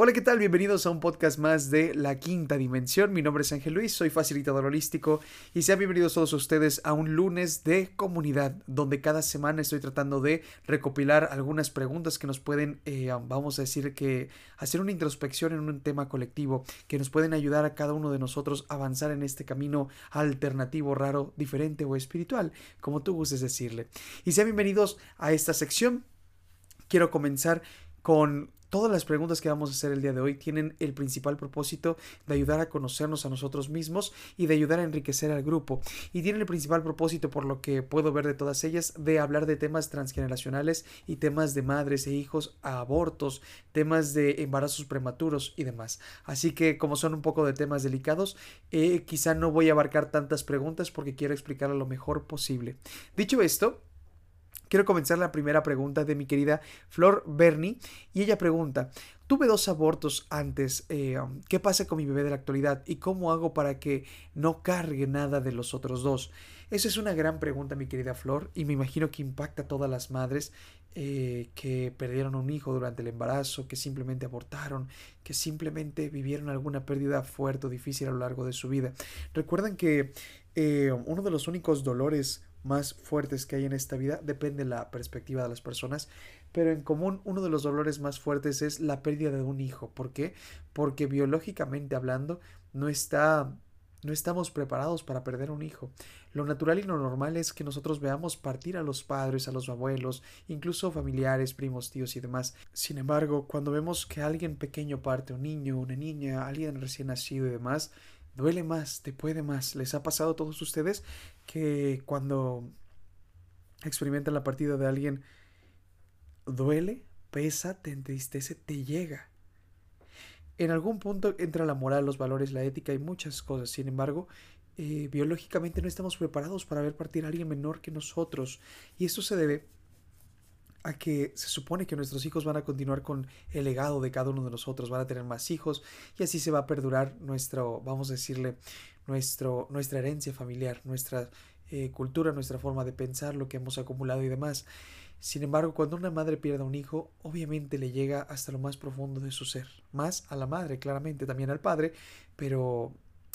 Hola, ¿qué tal? Bienvenidos a un podcast más de La Quinta Dimensión. Mi nombre es Ángel Luis, soy facilitador holístico y sean bienvenidos todos ustedes a un lunes de comunidad, donde cada semana estoy tratando de recopilar algunas preguntas que nos pueden, eh, vamos a decir que, hacer una introspección en un tema colectivo, que nos pueden ayudar a cada uno de nosotros a avanzar en este camino alternativo, raro, diferente o espiritual, como tú gustes decirle. Y sean bienvenidos a esta sección. Quiero comenzar con Todas las preguntas que vamos a hacer el día de hoy tienen el principal propósito de ayudar a conocernos a nosotros mismos y de ayudar a enriquecer al grupo. Y tienen el principal propósito, por lo que puedo ver de todas ellas, de hablar de temas transgeneracionales y temas de madres e hijos a abortos, temas de embarazos prematuros y demás. Así que como son un poco de temas delicados, eh, quizá no voy a abarcar tantas preguntas porque quiero explicar lo mejor posible. Dicho esto, Quiero comenzar la primera pregunta de mi querida Flor Bernie y ella pregunta, tuve dos abortos antes, eh, ¿qué pasa con mi bebé de la actualidad y cómo hago para que no cargue nada de los otros dos? Esa es una gran pregunta, mi querida Flor, y me imagino que impacta a todas las madres eh, que perdieron un hijo durante el embarazo, que simplemente abortaron, que simplemente vivieron alguna pérdida fuerte o difícil a lo largo de su vida. Recuerden que eh, uno de los únicos dolores más fuertes que hay en esta vida, depende de la perspectiva de las personas, pero en común uno de los dolores más fuertes es la pérdida de un hijo. ¿Por qué? Porque biológicamente hablando no está no estamos preparados para perder un hijo. Lo natural y lo normal es que nosotros veamos partir a los padres, a los abuelos, incluso familiares, primos, tíos y demás. Sin embargo, cuando vemos que alguien pequeño parte, un niño, una niña, alguien recién nacido y demás, duele más, te puede más. ¿Les ha pasado a todos ustedes que cuando experimentan la partida de alguien duele, pesa, te entristece, te llega? En algún punto entra la moral, los valores, la ética y muchas cosas. Sin embargo, eh, biológicamente no estamos preparados para ver partir a alguien menor que nosotros. Y esto se debe a que se supone que nuestros hijos van a continuar con el legado de cada uno de nosotros, van a tener más hijos y así se va a perdurar nuestro, vamos a decirle, nuestro, nuestra herencia familiar, nuestra eh, cultura, nuestra forma de pensar, lo que hemos acumulado y demás. Sin embargo, cuando una madre pierde a un hijo, obviamente le llega hasta lo más profundo de su ser, más a la madre, claramente, también al padre, pero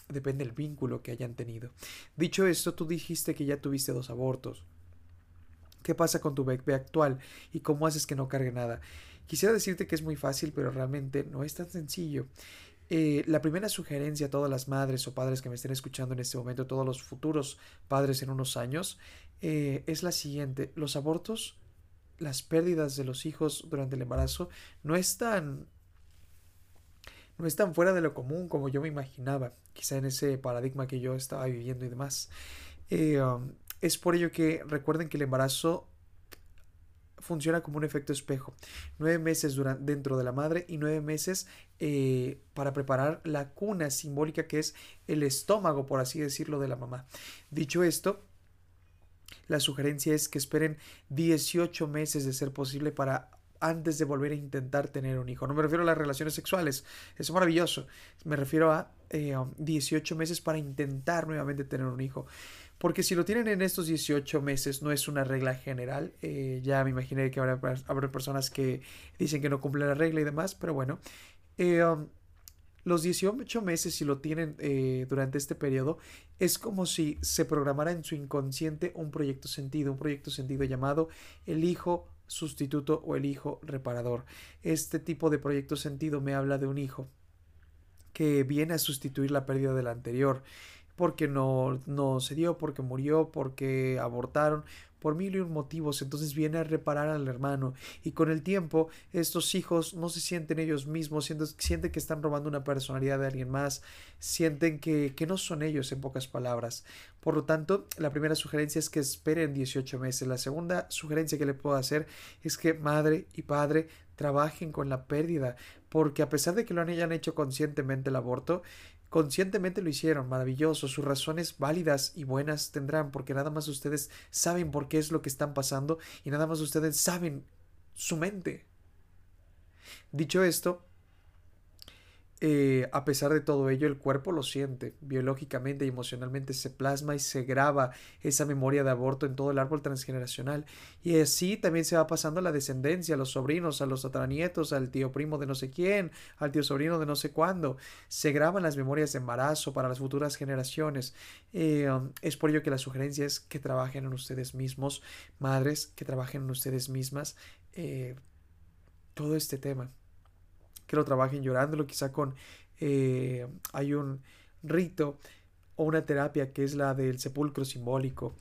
depende del vínculo que hayan tenido. Dicho esto, tú dijiste que ya tuviste dos abortos. ¿Qué pasa con tu bebé actual y cómo haces que no cargue nada? Quisiera decirte que es muy fácil, pero realmente no es tan sencillo. Eh, la primera sugerencia a todas las madres o padres que me estén escuchando en este momento, todos los futuros padres en unos años, eh, es la siguiente. Los abortos, las pérdidas de los hijos durante el embarazo no están no están fuera de lo común como yo me imaginaba, quizá en ese paradigma que yo estaba viviendo y demás. Eh, um, es por ello que recuerden que el embarazo funciona como un efecto espejo. Nueve meses dentro de la madre y nueve meses eh, para preparar la cuna simbólica que es el estómago, por así decirlo, de la mamá. Dicho esto, la sugerencia es que esperen 18 meses de ser posible para antes de volver a intentar tener un hijo. No me refiero a las relaciones sexuales, es maravilloso. Me refiero a 18 eh, meses para intentar nuevamente tener un hijo. Porque si lo tienen en estos 18 meses, no es una regla general. Eh, ya me imaginé que habrá, habrá, personas que dicen que no cumplen la regla y demás, pero bueno. Eh, um, los 18 meses, si lo tienen eh, durante este periodo, es como si se programara en su inconsciente un proyecto sentido, un proyecto sentido llamado el hijo sustituto o el hijo reparador. Este tipo de proyecto sentido me habla de un hijo que viene a sustituir la pérdida del anterior porque no, no se dio, porque murió, porque abortaron, por mil y un motivos, entonces viene a reparar al hermano y con el tiempo estos hijos no se sienten ellos mismos, sienten, que están robando una personalidad de alguien más, sienten que, que no son ellos en pocas palabras. Por lo tanto, la primera sugerencia es que esperen 18 meses. La segunda sugerencia que le puedo hacer es que madre y padre trabajen con la pérdida, porque a pesar de que lo hayan hecho conscientemente el aborto, Conscientemente lo hicieron, maravilloso, sus razones válidas y buenas tendrán, porque nada más ustedes saben por qué es lo que están pasando y nada más ustedes saben su mente. Dicho esto, eh, a pesar de todo ello, el cuerpo lo siente, biológicamente y emocionalmente se plasma y se graba esa memoria de aborto en todo el árbol transgeneracional. Y así también se va pasando a la descendencia, a los sobrinos, a los tataranietos, al tío primo de no sé quién, al tío sobrino de no sé cuándo. Se graban las memorias de embarazo para las futuras generaciones. Eh, um, es por ello que la sugerencia es que trabajen en ustedes mismos, madres, que trabajen en ustedes mismas. Eh, todo este tema que lo trabajen llorándolo, quizá con eh, hay un rito o una terapia que es la del sepulcro simbólico.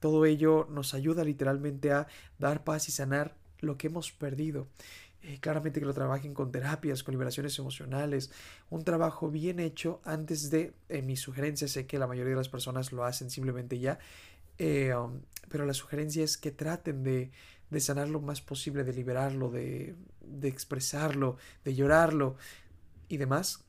Todo ello nos ayuda literalmente a dar paz y sanar lo que hemos perdido. Eh, claramente que lo trabajen con terapias, con liberaciones emocionales, un trabajo bien hecho antes de, en mi sugerencia, sé que la mayoría de las personas lo hacen simplemente ya, eh, um, pero la sugerencia es que traten de, de sanar lo más posible, de liberarlo, de, de expresarlo, de llorarlo y demás,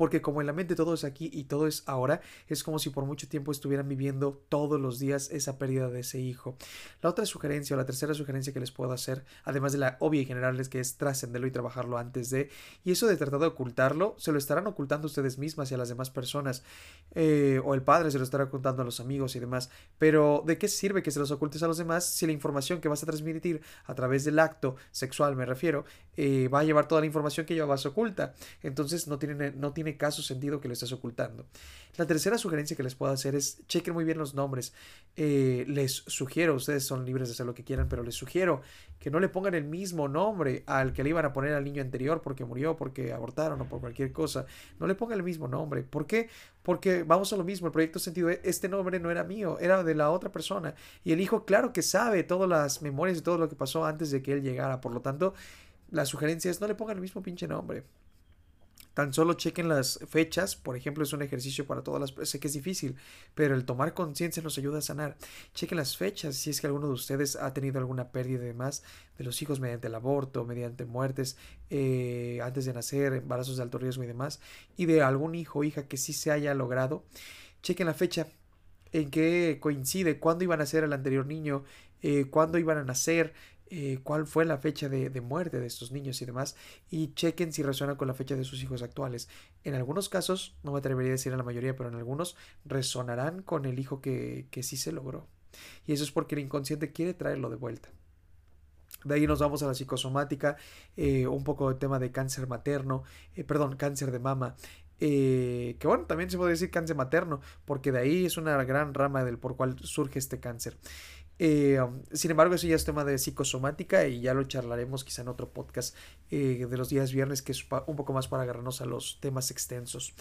porque como en la mente todo es aquí y todo es ahora, es como si por mucho tiempo estuvieran viviendo todos los días esa pérdida de ese hijo. La otra sugerencia o la tercera sugerencia que les puedo hacer, además de la obvia y general, es que es trascenderlo y trabajarlo antes de, y eso de tratar de ocultarlo, se lo estarán ocultando ustedes mismas y a las demás personas, eh, o el padre se lo estará ocultando a los amigos y demás, pero ¿de qué sirve que se los ocultes a los demás si la información que vas a transmitir a través del acto sexual, me refiero, eh, va a llevar toda la información que llevabas oculta? Entonces no tiene, no tiene caso sentido que lo estás ocultando. La tercera sugerencia que les puedo hacer es chequen muy bien los nombres. Eh, les sugiero, ustedes son libres de hacer lo que quieran, pero les sugiero que no le pongan el mismo nombre al que le iban a poner al niño anterior porque murió, porque abortaron o por cualquier cosa. No le pongan el mismo nombre. ¿Por qué? Porque vamos a lo mismo, el proyecto sentido, este nombre no era mío, era de la otra persona. Y el hijo, claro que sabe todas las memorias y todo lo que pasó antes de que él llegara. Por lo tanto, la sugerencia es no le pongan el mismo pinche nombre. Tan solo chequen las fechas, por ejemplo, es un ejercicio para todas las... Sé que es difícil, pero el tomar conciencia nos ayuda a sanar. Chequen las fechas, si es que alguno de ustedes ha tenido alguna pérdida de más de los hijos mediante el aborto, mediante muertes eh, antes de nacer, embarazos de alto riesgo y demás, y de algún hijo o hija que sí se haya logrado. Chequen la fecha en que coincide, cuándo iban a ser el anterior niño, eh, cuándo iban a nacer, eh, cuál fue la fecha de, muerte de estos niños y demás, y chequen si resuena con la fecha de sus hijos actuales. En algunos casos, no me atrevería a decir en la mayoría, pero en algunos resonarán con el hijo que, que sí se logró. Y eso es porque el inconsciente quiere traerlo de vuelta. De ahí nos vamos a la psicosomática, eh, un poco de tema de cáncer materno, eh, perdón, cáncer de mama, que bueno, también se puede decir cáncer materno, porque de ahí es una gran rama del por cual surge este cáncer. Eh, um, sin embargo, eso ya es tema de psicosomática y ya lo charlaremos quizá en otro podcast eh, de los días viernes, que es un poco más para agarrarnos a los temas extensos.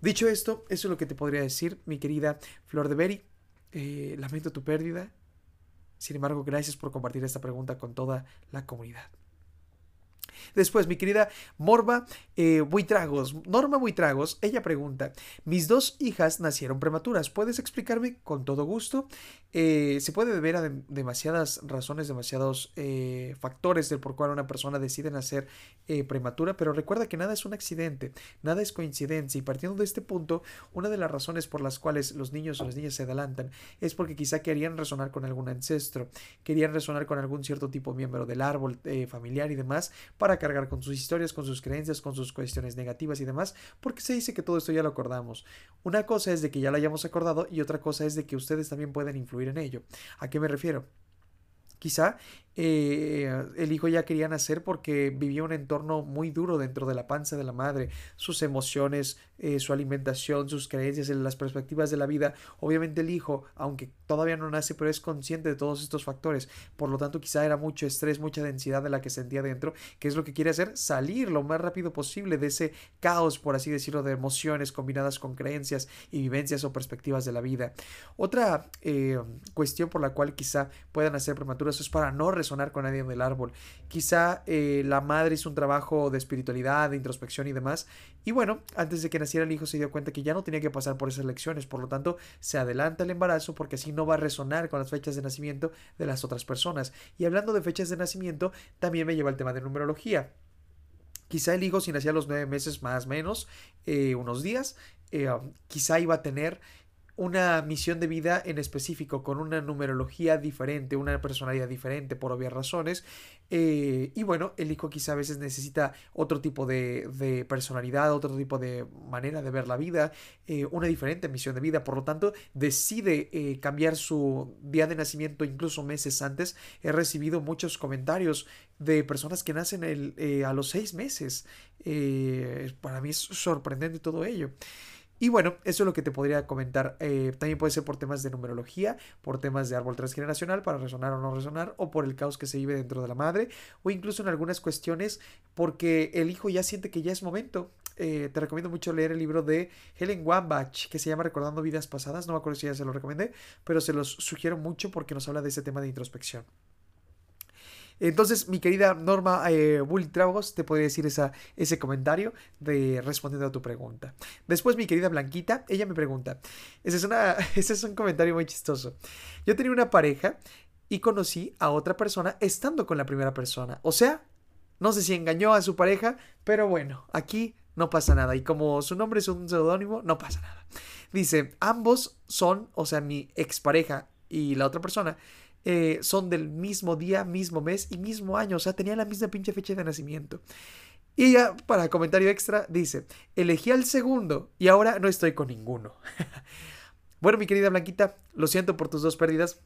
Dicho esto, eso es lo que te podría decir, mi querida Flor de Berry. Eh, lamento tu pérdida. Sin embargo, gracias por compartir esta pregunta con toda la comunidad. Después, mi querida Morba eh, Buitragos, Norma Buitragos, ella pregunta, mis dos hijas nacieron prematuras, ¿puedes explicarme con todo gusto? Eh, se puede deber a demasiadas razones, demasiados eh, factores del por cual una persona decide nacer eh, prematura, pero recuerda que nada es un accidente, nada es coincidencia y partiendo de este punto, una de las razones por las cuales los niños o las niñas se adelantan es porque quizá querían resonar con algún ancestro, querían resonar con algún cierto tipo de miembro del árbol familiar y demás para cargar con sus historias, con sus creencias, con sus cuestiones negativas y demás, porque se dice que todo esto ya lo acordamos. Una cosa es de que ya lo hayamos acordado y otra cosa es de que ustedes también pueden influir en ello. ¿A qué me refiero? Quizá eh, el hijo ya quería nacer porque vivía un entorno muy duro dentro de la panza de la madre, sus emociones, eh, su alimentación, sus creencias, las perspectivas de la vida. Obviamente el hijo, aunque todavía no nace, pero es consciente de todos estos factores. Por lo tanto, quizá era mucho estrés, mucha densidad de la que sentía dentro, que es lo que quiere hacer, salir lo más rápido posible de ese caos, por así decirlo, de emociones combinadas con creencias y vivencias o perspectivas de la vida. Otra eh, cuestión por la cual quizá puedan nacer prematuras es para no sonar con nadie en el árbol. Quizá eh, la madre hizo un trabajo de espiritualidad, de introspección y demás. Y bueno, antes de que naciera el hijo se dio cuenta que ya no tenía que pasar por esas lecciones. Por lo tanto, se adelanta el embarazo porque así no va a resonar con las fechas de nacimiento de las otras personas. Y hablando de fechas de nacimiento, también me lleva el tema de numerología. Quizá el hijo, si nacía a los nueve meses más o menos, eh, unos días, eh, quizá iba a tener una misión de vida en específico, con una numerología diferente, una personalidad diferente por obvias razones. Eh, y bueno, el hijo quizá a veces necesita otro tipo de, personalidad, otro tipo de manera de ver la vida, eh, una diferente misión de vida. Por lo tanto, decide eh, cambiar su día de nacimiento incluso meses antes. He recibido muchos comentarios de personas que nacen el, a los seis meses. para mí es sorprendente todo ello. Y bueno, eso es lo que te podría comentar. Eh, también puede ser por temas de numerología, por temas de árbol transgeneracional, para resonar o no resonar, o por el caos que se vive dentro de la madre, o incluso en algunas cuestiones porque el hijo ya siente que ya es momento. Eh, te recomiendo mucho leer el libro de Helen Wambach, que se llama Recordando Vidas Pasadas. No me acuerdo si ya se lo recomendé, pero se los sugiero mucho porque nos habla de ese tema de introspección. Entonces, mi querida Norma eh, te podría decir ese comentario de respondiendo a tu pregunta. Después, mi querida Blanquita, ella me pregunta. Ese es, ese es un comentario muy chistoso. Yo tenía una pareja y conocí a otra persona estando con la primera persona. O sea, no sé si engañó a su pareja, pero bueno, aquí no pasa nada. Y como su nombre es un seudónimo, no pasa nada. Dice, ambos son, o sea, mi expareja y la otra persona, eh, son del mismo día, mismo mes y mismo año. O sea, tenían la misma pinche fecha de nacimiento. Y ya, para comentario extra, dice, elegí al segundo y ahora no estoy con ninguno. bueno, mi querida Blanquita, lo siento por tus dos pérdidas.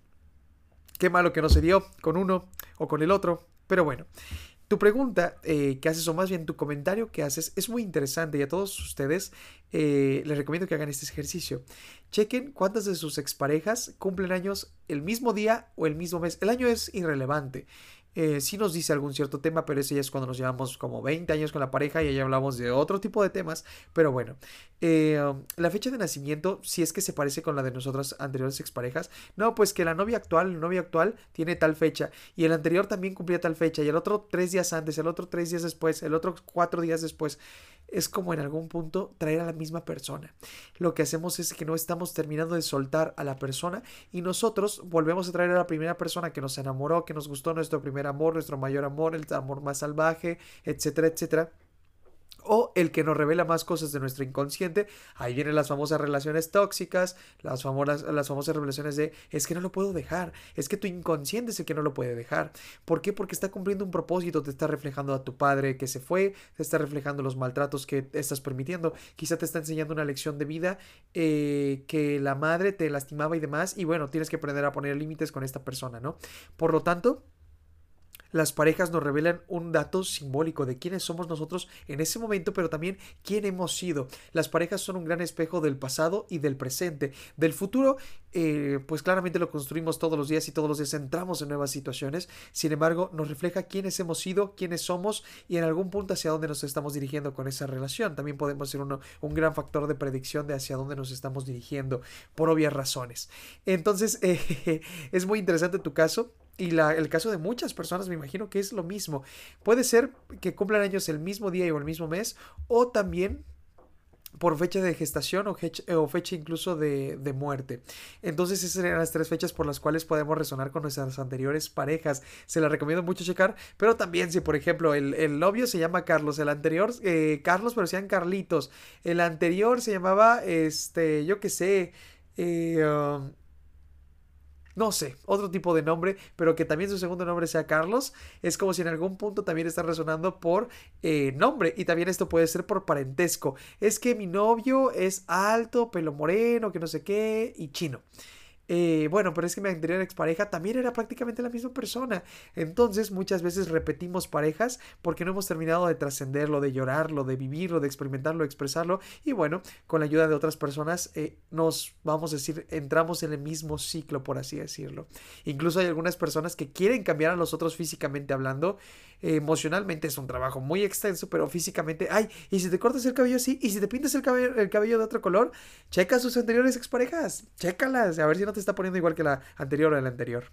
Qué malo que no se dio con uno o con el otro. Pero bueno, tu pregunta eh, que haces, o más bien tu comentario que haces, es muy interesante y a todos ustedes eh, les recomiendo que hagan este ejercicio. Chequen cuántas de sus exparejas cumplen años el mismo día o el mismo mes. El año es irrelevante eh, sí nos dice algún cierto tema, pero ese ya es cuando nos llevamos como 20 años con la pareja y ahí hablamos de otro tipo de temas. Pero bueno, eh, la fecha de nacimiento, si es que se parece con la de nosotras anteriores exparejas, no, pues que la novia actual, el novio actual tiene tal fecha y el anterior también cumplía tal fecha y el otro tres días antes, el otro tres días después, el otro cuatro días después es como en algún punto traer a la misma persona. Lo que hacemos es que no estamos terminando de soltar a la persona y nosotros volvemos a traer a la primera persona que nos enamoró, que nos gustó nuestro primer amor, nuestro mayor amor, el amor más salvaje, etcétera, etcétera o el que nos revela más cosas de nuestro inconsciente. Ahí vienen las famosas relaciones tóxicas, las famosas, las famosas revelaciones de es que no lo puedo dejar, es que tu inconsciente es el que no lo puede dejar. ¿Por qué? Porque está cumpliendo un propósito, te está reflejando a tu padre que se fue, te está reflejando los maltratos que estás permitiendo, quizá te está enseñando una lección de vida eh, que la madre te lastimaba y demás, y bueno, tienes que aprender a poner límites con esta persona, ¿no? Por lo tanto, las parejas nos revelan un dato simbólico de quiénes somos nosotros en ese momento, pero también quién hemos sido. Las parejas son un gran espejo del pasado y del presente. Del futuro, eh, pues claramente lo construimos todos los días y todos los días entramos en nuevas situaciones. Sin embargo, nos refleja quiénes hemos sido, quiénes somos y en algún punto hacia dónde nos estamos dirigiendo con esa relación. También podemos ser un gran factor de predicción de hacia dónde nos estamos dirigiendo por obvias razones. Entonces, eh, es muy interesante tu caso. Y la, el caso de muchas personas me imagino que es lo mismo. Puede ser que cumplan años el mismo día o el mismo mes, o también por fecha de gestación o, fecha, incluso de, muerte. Entonces esas serían las tres fechas por las cuales podemos resonar con nuestras anteriores parejas. Se las recomiendo mucho checar, pero también si por ejemplo el, novio se llama Carlos, el anterior eh, Carlos pero sean Carlitos, el anterior se llamaba, este, yo qué sé, eh, um, no sé, otro tipo de nombre, pero que también su segundo nombre sea Carlos, es como si en algún punto también está resonando por eh, nombre y también esto puede ser por parentesco. Es que mi novio es alto, pelo moreno, que no sé qué, y chino. Eh, bueno, pero es que mi anterior expareja también era prácticamente la misma persona. Entonces muchas veces repetimos parejas porque no hemos terminado de trascenderlo, de llorarlo, de vivirlo, de experimentarlo, de expresarlo. Y bueno, con la ayuda de otras personas eh, nos, vamos a decir, entramos en el mismo ciclo, por así decirlo. Incluso hay algunas personas que quieren cambiar a los otros físicamente hablando emocionalmente es un trabajo muy extenso, pero físicamente, ay, y si te cortas el cabello así, y si te pintas el cabello, el cabello de otro color, checa sus anteriores exparejas, chécalas, a ver si no te está poniendo igual que la anterior o la anterior.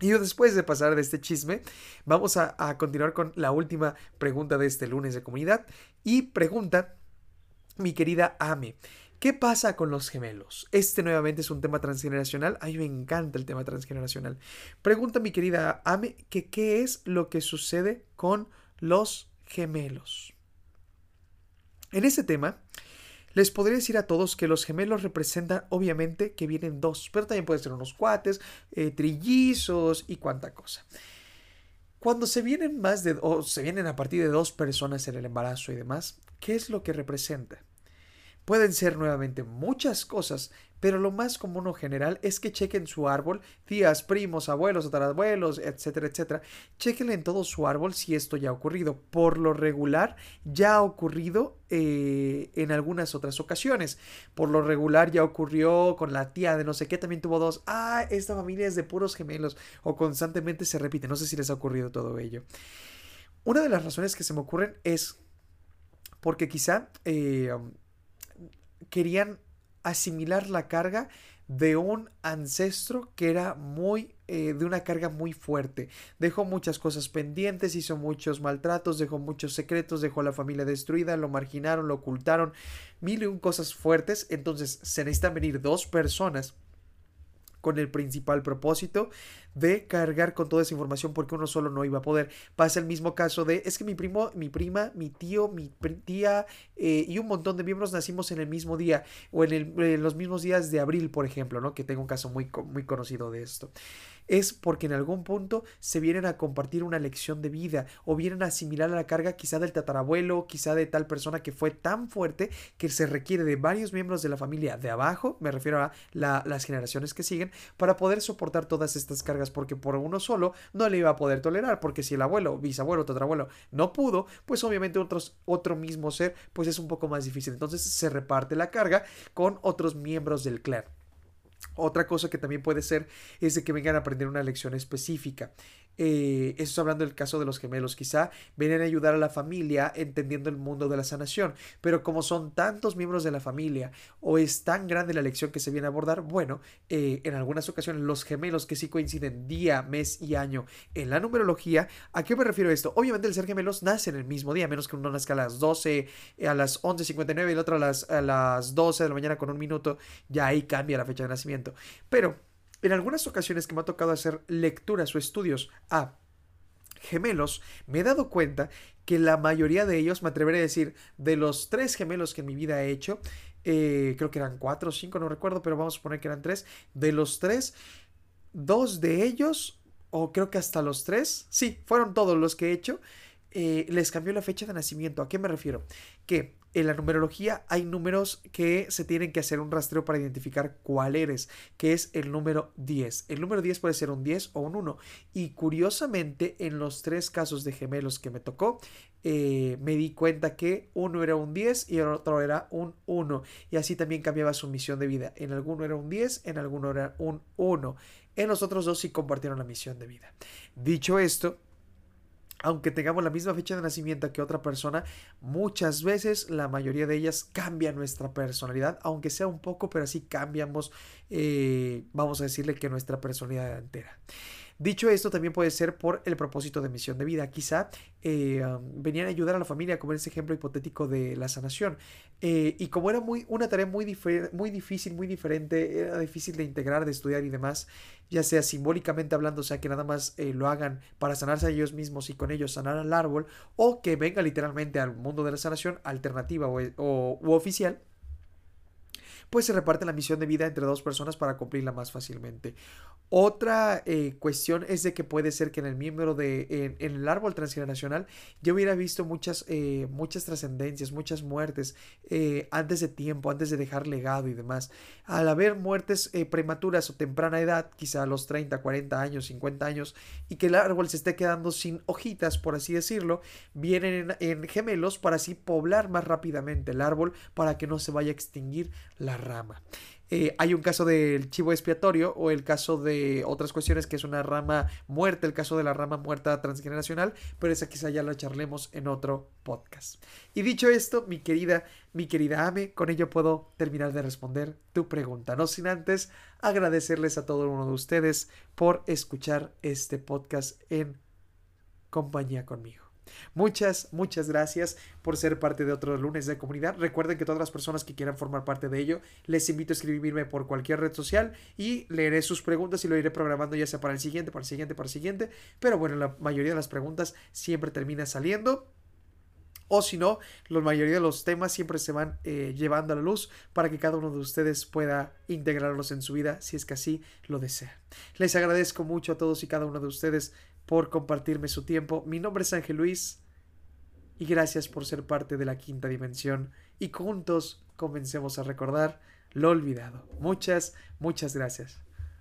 Y después de pasar de este chisme, vamos a, a continuar con la última pregunta de este lunes de comunidad. Y pregunta mi querida Ame. ¿Qué pasa con los gemelos? Este nuevamente es un tema transgeneracional. A mí me encanta el tema transgeneracional. Pregunta mi querida Ame que qué es lo que sucede con los gemelos. En ese tema, Les podría decir a todos que los gemelos representan obviamente que vienen dos, pero también pueden ser unos cuates, eh, trillizos y cuánta cosa. Cuando se vienen más de o se vienen a partir de dos personas en el embarazo y demás, ¿qué es lo que representa? Pueden ser nuevamente muchas cosas, pero lo más común o general es que chequen su árbol, tías, primos, abuelos, tatarabuelos, etcétera, etcétera. Chequen en todo su árbol si esto ya ha ocurrido. Por lo regular, ya ha ocurrido eh, en algunas otras ocasiones. Por lo regular, ya ocurrió con la tía de no sé qué, también tuvo dos. Ah, esta familia es de puros gemelos. O constantemente se repite. No sé si les ha ocurrido todo ello. Una de las razones que se me ocurren es porque quizá eh, querían asimilar la carga de un ancestro que era muy eh, de una carga muy fuerte. Dejó muchas cosas pendientes, hizo muchos maltratos, dejó muchos secretos, dejó a la familia destruida, lo marginaron, lo ocultaron, mil y un cosas fuertes. Entonces se necesitan venir dos personas con el principal propósito de cargar con toda esa información porque uno solo no iba a poder. Pasa el mismo caso de, es que mi primo, mi prima, mi tío, mi tía eh, y un montón de miembros nacimos en el mismo día o en, en, los mismos días de abril, por ejemplo, ¿no? Que tengo un caso muy, muy conocido de esto es porque en algún punto se vienen a compartir una lección de vida o vienen a asimilar la carga quizá del tatarabuelo, quizá de tal persona que fue tan fuerte que se requiere de varios miembros de la familia de abajo, me refiero a las generaciones que siguen, para poder soportar todas estas cargas porque por uno solo no le iba a poder tolerar porque si el abuelo, bisabuelo, tatarabuelo no pudo, pues obviamente otros, otro mismo ser pues es un poco más difícil. Entonces se reparte la carga con otros miembros del clan. Otra cosa que también puede ser es de que vengan a aprender una lección específica. Eh, eso es hablando del caso de los gemelos. Quizá vienen a ayudar a la familia entendiendo el mundo de la sanación. Pero como son tantos miembros de la familia o es tan grande la lección que se viene a abordar, bueno, eh, en algunas ocasiones los gemelos que sí coinciden día, mes y año en la numerología, ¿a qué me refiero esto? Obviamente el ser gemelos nace en el mismo día, menos que uno nazca a las 12, a las 11.59 y el otro a las, a las 12 de la mañana con un minuto, ya ahí cambia la fecha de nacimiento. Pero en algunas ocasiones que me ha tocado hacer lecturas o estudios a gemelos, me he dado cuenta que la mayoría de ellos, me atreveré a decir, de los tres gemelos que en mi vida he hecho, eh, creo que eran cuatro o cinco, no recuerdo, pero vamos a poner que eran tres, de los tres, dos de ellos, o creo que hasta los tres, sí, fueron todos los que he hecho, eh, les cambió la fecha de nacimiento. ¿A qué me refiero? Que en la numerología hay números que se tienen que hacer un rastreo para identificar cuál eres, que es el número 10. El número 10 puede ser un 10 o un 1. Y curiosamente, en los tres casos de gemelos que me tocó, eh, me di cuenta que uno era un 10 y el otro era un 1. Y así también cambiaba su misión de vida. En alguno era un 10, en alguno era un 1. En los otros dos sí compartieron la misión de vida. Dicho esto, aunque tengamos la misma fecha de nacimiento que otra persona, muchas veces la mayoría de ellas cambia nuestra personalidad, aunque sea un poco, pero así cambiamos, eh, vamos a decirle que nuestra personalidad entera. Dicho esto, también puede ser por el propósito de misión de vida. Quizá eh, venían a ayudar a la familia, como en ese ejemplo hipotético de la sanación. Eh, y como era muy, una tarea muy, muy difícil, muy diferente, era difícil de integrar, de estudiar y demás, ya sea simbólicamente hablando, o sea, que nada más eh, lo hagan para sanarse a ellos mismos y con ellos sanar al árbol, o que venga literalmente al mundo de la sanación alternativa o, u oficial pues se reparte la misión de vida entre dos personas para cumplirla más fácilmente. Otra eh, cuestión es de que puede ser que en el miembro de, en, el árbol transgeneracional, yo hubiera visto muchas, eh, muchas trascendencias, muchas muertes eh, antes de tiempo, antes de dejar legado y demás. Al haber muertes prematuras o temprana edad, quizá a los 30, 40 años, 50 años, y que el árbol se esté quedando sin hojitas, por así decirlo, vienen en, en gemelos para así poblar más rápidamente el árbol para que no se vaya a extinguir la rama. Eh, hay un caso del chivo expiatorio o el caso de otras cuestiones que es una rama muerta, el caso de la rama muerta transgeneracional, pero esa quizá ya la charlemos en otro podcast. Y dicho esto, mi querida, mi querida Ame, con ello puedo terminar de responder tu pregunta, no sin antes agradecerles a todo uno de ustedes por escuchar este podcast en compañía conmigo. Muchas, muchas gracias por ser parte de otro lunes de comunidad. Recuerden que todas las personas que quieran formar parte de ello, les invito a escribirme por cualquier red social y leeré sus preguntas y lo iré programando ya sea para el siguiente, para el siguiente, para el siguiente. Pero bueno, la mayoría de las preguntas siempre termina saliendo o si no, la mayoría de los temas siempre se van eh, llevando a la luz para que cada uno de ustedes pueda integrarlos en su vida si es que así lo desea. Les agradezco mucho a todos y cada uno de ustedes por compartirme su tiempo. Mi nombre es Ángel Luis y gracias por ser parte de la quinta dimensión y juntos comencemos a recordar lo olvidado. Muchas, muchas gracias.